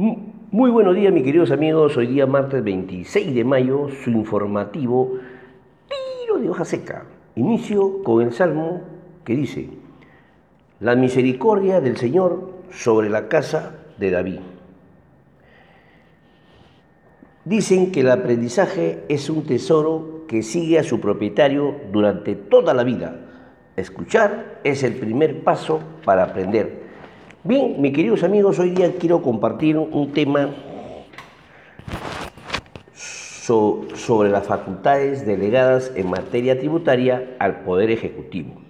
Muy buenos días, mis queridos amigos. Hoy día, martes 26 de mayo, su informativo Tiro de hoja seca. Inicio con el salmo que dice: La misericordia del Señor sobre la casa de David. Dicen que el aprendizaje es un tesoro que sigue a su propietario durante toda la vida. Escuchar es el primer paso para aprender. Bien, mis queridos amigos, hoy día quiero compartir un tema sobre las facultades delegadas en materia tributaria al Poder Ejecutivo.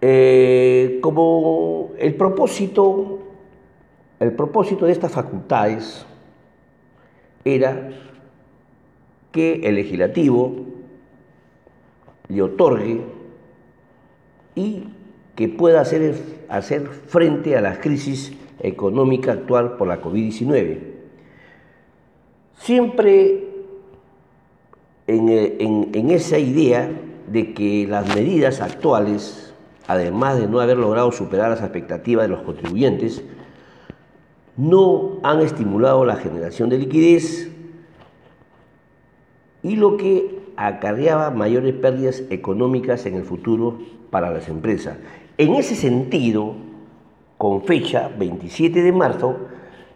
Eh, como el propósito, el propósito de estas facultades era que el legislativo le otorgue y que pueda hacer, hacer frente a la crisis económica actual por la COVID-19. Siempre en, en esa idea de que las medidas actuales, además de no haber logrado superar las expectativas de los contribuyentes, no han estimulado la generación de liquidez y lo que acarreaba mayores pérdidas económicas en el futuro para las empresas. En ese sentido, con fecha 27 de marzo,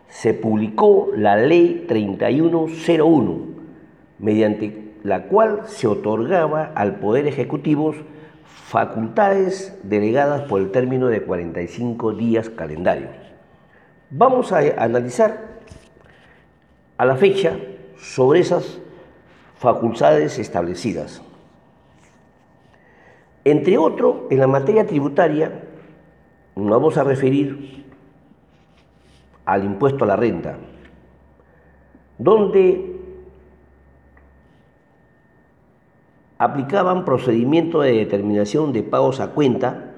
se publicó la Ley 3101, mediante la cual se otorgaba al Poder Ejecutivo facultades delegadas por el término de 45 días calendario. Vamos a analizar a la fecha sobre esas facultades establecidas. Entre otro, en la materia tributaria, nos vamos a referir al impuesto a la renta, donde aplicaban procedimiento de determinación de pagos a cuenta,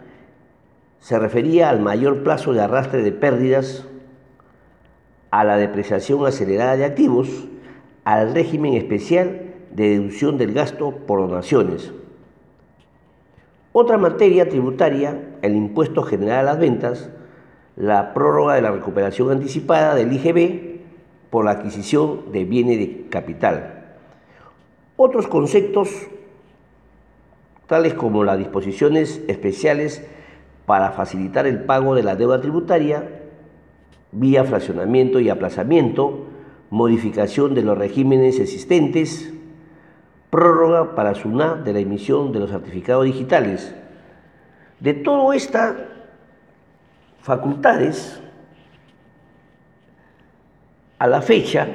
se refería al mayor plazo de arrastre de pérdidas, a la depreciación acelerada de activos, al régimen especial de deducción del gasto por donaciones, otra materia tributaria, el impuesto general a las ventas, la prórroga de la recuperación anticipada del IGB por la adquisición de bienes de capital. Otros conceptos, tales como las disposiciones especiales para facilitar el pago de la deuda tributaria, vía fraccionamiento y aplazamiento, modificación de los regímenes existentes, prórroga para SUNA de la emisión de los certificados digitales. De todas estas facultades, a la fecha,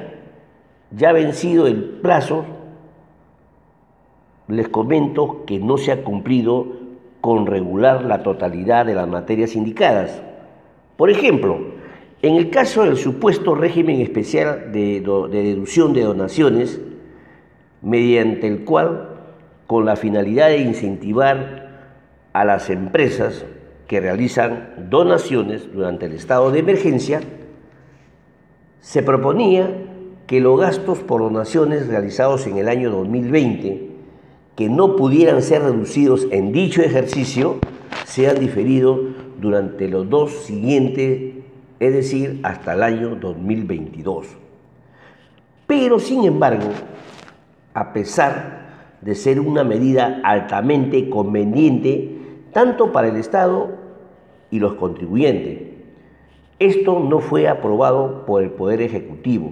ya vencido el plazo, les comento que no se ha cumplido con regular la totalidad de las materias indicadas. Por ejemplo, en el caso del supuesto régimen especial de deducción de donaciones, mediante el cual, con la finalidad de incentivar a las empresas que realizan donaciones durante el estado de emergencia, se proponía que los gastos por donaciones realizados en el año 2020, que no pudieran ser reducidos en dicho ejercicio, sean diferidos durante los dos siguientes, es decir, hasta el año 2022. Pero, sin embargo, a pesar de ser una medida altamente conveniente tanto para el Estado y los contribuyentes. Esto no fue aprobado por el Poder Ejecutivo,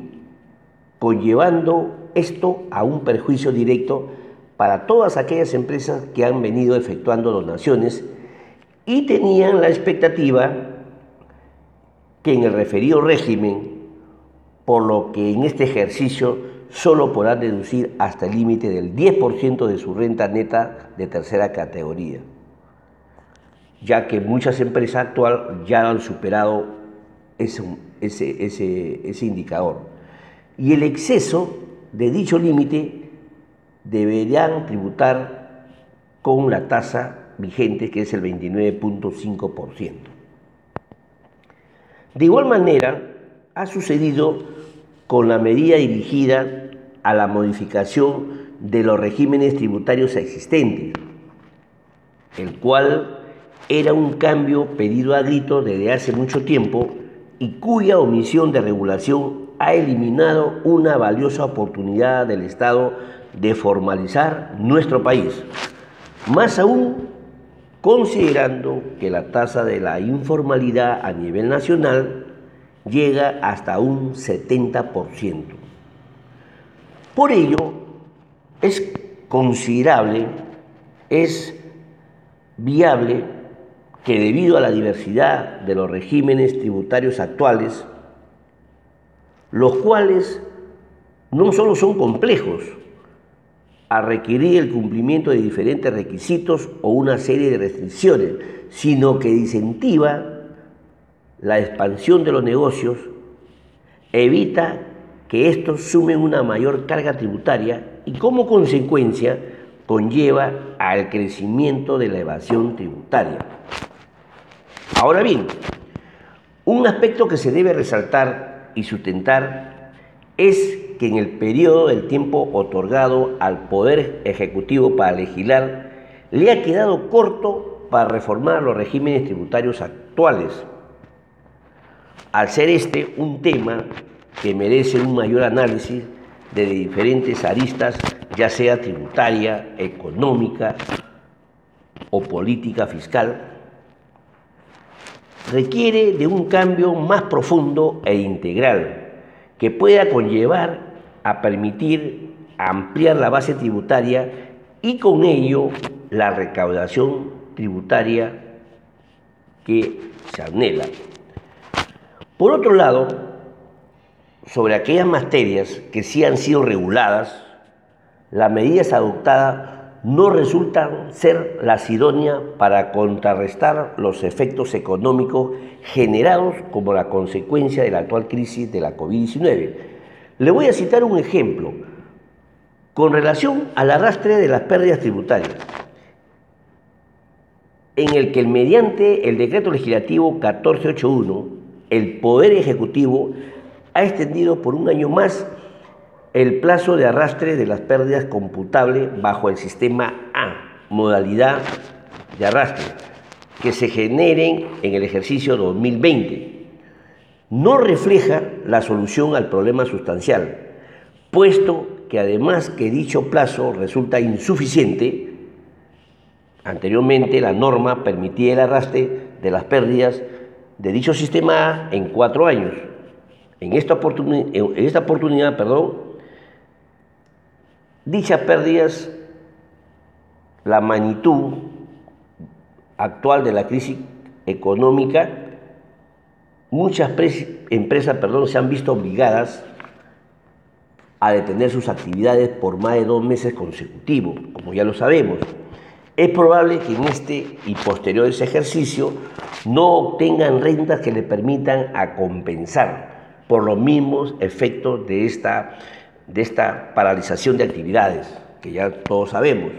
conllevando esto a un perjuicio directo para todas aquellas empresas que han venido efectuando donaciones y tenían la expectativa que en el referido régimen, por lo que en este ejercicio solo podrán deducir hasta el límite del 10% de su renta neta de tercera categoría, ya que muchas empresas actuales ya han superado ese, ese, ese indicador. Y el exceso de dicho límite deberían tributar con la tasa vigente que es el 29.5%. De igual manera, ha sucedido con la medida dirigida a la modificación de los regímenes tributarios existentes, el cual era un cambio pedido a grito desde hace mucho tiempo y cuya omisión de regulación ha eliminado una valiosa oportunidad del Estado de formalizar nuestro país. Más aún considerando que la tasa de la informalidad a nivel nacional llega hasta un 70%. Por ello, es considerable, es viable que debido a la diversidad de los regímenes tributarios actuales, los cuales no solo son complejos, a requerir el cumplimiento de diferentes requisitos o una serie de restricciones, sino que incentiva la expansión de los negocios, evita que estos sumen una mayor carga tributaria y como consecuencia conlleva al crecimiento de la evasión tributaria. Ahora bien, un aspecto que se debe resaltar y sustentar es que en el periodo del tiempo otorgado al Poder Ejecutivo para legislar le ha quedado corto para reformar los regímenes tributarios actuales. Al ser este un tema que merece un mayor análisis de diferentes aristas, ya sea tributaria, económica o política fiscal, requiere de un cambio más profundo e integral que pueda conllevar a permitir ampliar la base tributaria y con ello la recaudación tributaria que se anhela. Por otro lado, sobre aquellas materias que sí han sido reguladas, las medidas adoptadas no resultan ser las idóneas para contrarrestar los efectos económicos generados como la consecuencia de la actual crisis de la COVID-19 le voy a citar un ejemplo con relación al arrastre de las pérdidas tributarias, en el que mediante el decreto legislativo 1481, el Poder Ejecutivo ha extendido por un año más el plazo de arrastre de las pérdidas computables bajo el sistema A, modalidad de arrastre, que se generen en el ejercicio 2020 no refleja la solución al problema sustancial, puesto que además que dicho plazo resulta insuficiente, anteriormente la norma permitía el arrastre de las pérdidas de dicho sistema en cuatro años. En esta, esta oportunidad, perdón, dichas pérdidas, la magnitud actual de la crisis económica Muchas empresas perdón, se han visto obligadas a detener sus actividades por más de dos meses consecutivos, como ya lo sabemos. Es probable que en este y posterior ese ejercicio no obtengan rentas que le permitan a compensar por los mismos efectos de esta, de esta paralización de actividades, que ya todos sabemos.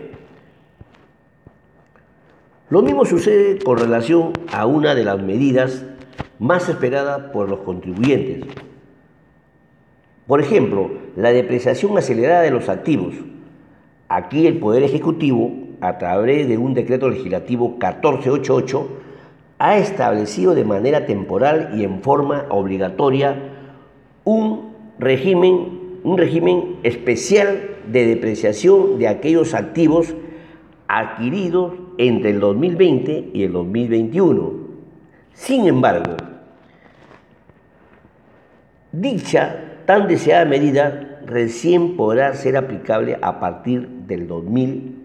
Lo mismo sucede con relación a una de las medidas más esperada por los contribuyentes. Por ejemplo, la depreciación acelerada de los activos. Aquí el Poder Ejecutivo, a través de un decreto legislativo 1488, ha establecido de manera temporal y en forma obligatoria un régimen, un régimen especial de depreciación de aquellos activos adquiridos entre el 2020 y el 2021. Sin embargo, Dicha tan deseada medida recién podrá ser aplicable a partir del 2021.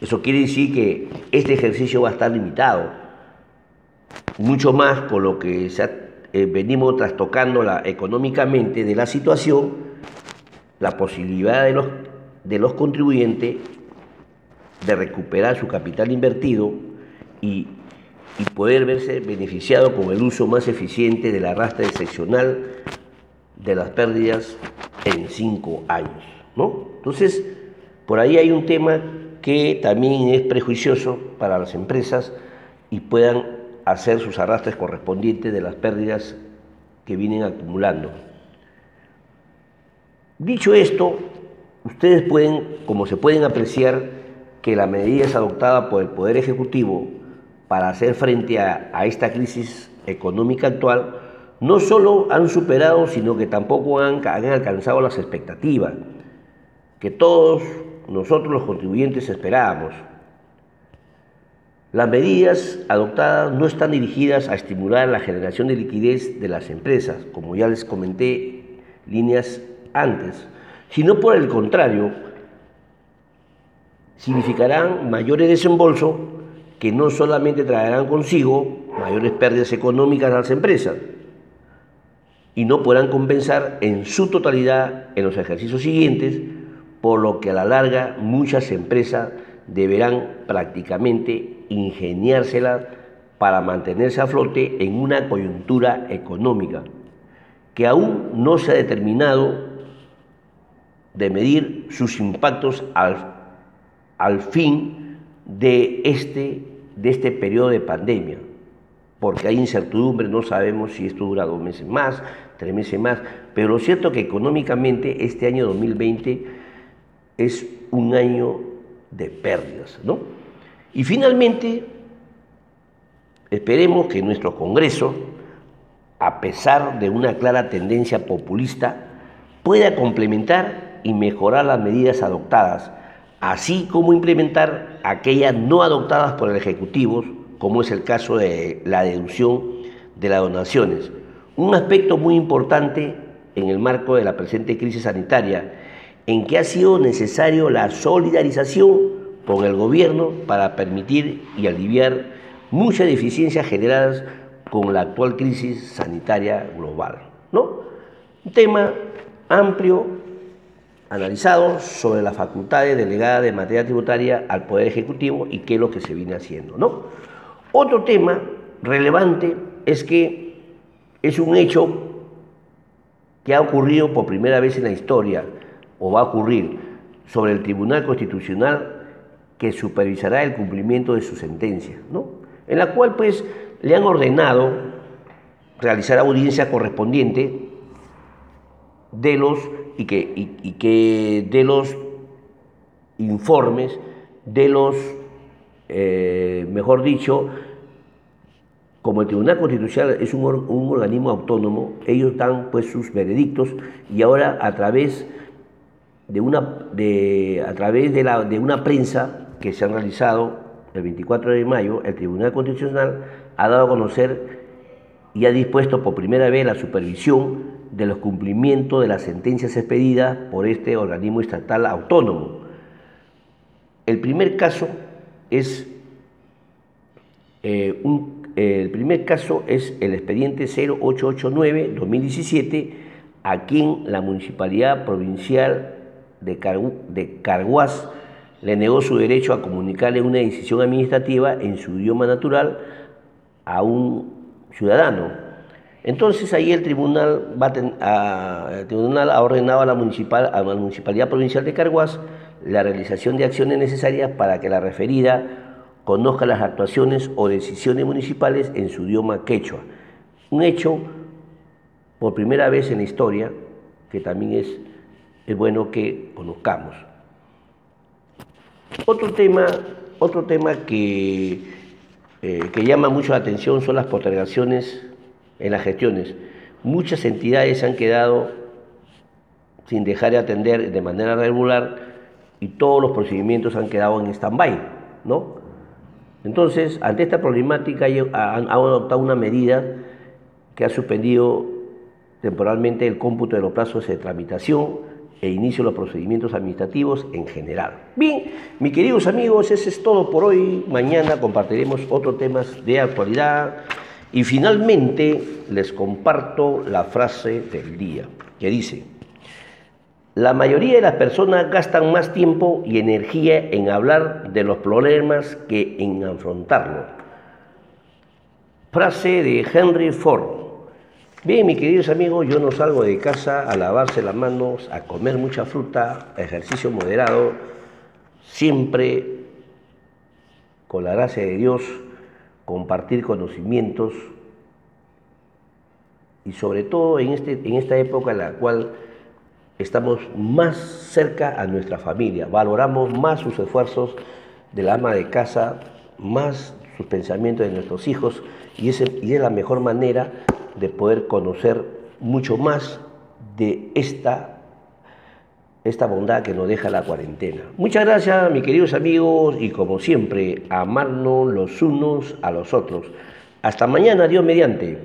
Eso quiere decir que este ejercicio va a estar limitado, mucho más con lo que eh, venimos trastocando económicamente de la situación, la posibilidad de los, de los contribuyentes de recuperar su capital invertido y y poder verse beneficiado con el uso más eficiente del arrastre excepcional de las pérdidas en cinco años. ¿No? Entonces, por ahí hay un tema que también es prejuicioso para las empresas y puedan hacer sus arrastres correspondientes de las pérdidas que vienen acumulando. Dicho esto, ustedes pueden, como se pueden apreciar, que la medida es adoptada por el Poder Ejecutivo para hacer frente a, esta crisis económica actual no solo han superado, sino que tampoco han alcanzado las expectativas que todos nosotros los contribuyentes esperábamos. Las medidas adoptadas no están dirigidas a estimular la generación de liquidez de las empresas, como ya les comenté líneas antes, sino por el contrario, significarán mayores desembolsos que no solamente traerán consigo mayores pérdidas económicas a las empresas, y no podrán compensar en su totalidad en los ejercicios siguientes, por lo que a la larga muchas empresas deberán prácticamente ingeniárselas para mantenerse a flote en una coyuntura económica que aún no se ha determinado de medir sus impactos al, al fin de este, de este periodo de pandemia porque hay incertidumbre, no sabemos si esto dura dos meses más, tres meses más, pero lo cierto es que económicamente este año 2020 es un año de pérdidas, ¿no? Y finalmente, esperemos que nuestro Congreso, a pesar de una clara tendencia populista, pueda complementar y mejorar las medidas adoptadas, así como implementar aquellas no adoptadas por el Ejecutivo como es el caso de la deducción de las donaciones. Un aspecto muy importante en el marco de la presente crisis sanitaria, en que ha sido necesario la solidarización con el gobierno para permitir y aliviar muchas deficiencias generadas con la actual crisis sanitaria global. ¿no? Un tema amplio, analizado sobre las facultades delegadas de materia tributaria al Poder Ejecutivo y qué es lo que se viene haciendo. ¿no? Otro tema relevante es que es un hecho que ha ocurrido por primera vez en la historia, o va a ocurrir, sobre el Tribunal Constitucional que supervisará el cumplimiento de su sentencia, ¿no? en la cual pues le han ordenado realizar audiencia correspondiente de los y que, y que de los informes de los eh, mejor dicho, como el Tribunal Constitucional es un, organismo autónomo, ellos dan pues sus veredictos y ahora a través de una, de, a través de, la, de una prensa que se ha realizado el 24 de mayo, el Tribunal Constitucional ha dado a conocer y ha dispuesto por primera vez la supervisión de los cumplimientos de las sentencias expedidas por este organismo estatal autónomo. El primer caso es eh, el primer caso es el expediente 0889-2017, a quien la Municipalidad Provincial de, de Carguás le negó su derecho a comunicarle una decisión administrativa en su idioma natural a un ciudadano. Entonces ahí el tribunal, va a, tribunal ha ordenado a la, municipal, a la Municipalidad Provincial de Carguás la realización de acciones necesarias para que la referida conozca las actuaciones o decisiones municipales en su idioma quechua. Un hecho por primera vez en la historia que también es, es bueno que conozcamos. Otro tema, otro tema que, eh, que llama mucho la atención son las postergaciones en las gestiones. Muchas entidades han quedado sin dejar de atender de manera regular y todos los procedimientos han quedado en stand-by, ¿no? Entonces, ante esta problemática, han, adoptado una medida que ha suspendido temporalmente el cómputo de los plazos de tramitación e inicio los procedimientos administrativos en general. Bien, mis queridos amigos, eso es todo por hoy. Mañana compartiremos otros temas de actualidad. Y finalmente les comparto la frase del día, que dice, la mayoría de las personas gastan más tiempo y energía en hablar de los problemas que en afrontarlos. Frase de Henry Ford. Bien, mis queridos amigos, yo no salgo de casa a lavarse las manos, a comer mucha fruta, ejercicio moderado, siempre con la gracia de Dios, compartir conocimientos y sobre todo en, este, en esta época en la cual estamos más cerca a nuestra familia, valoramos más sus esfuerzos de la ama de casa, más sus pensamientos de nuestros hijos y, ese, y es la mejor manera de poder conocer mucho más de esta esta bondad que nos deja la cuarentena. Muchas gracias, mis queridos amigos, y como siempre, amarnos los unos a los otros. Hasta mañana, Dios mediante.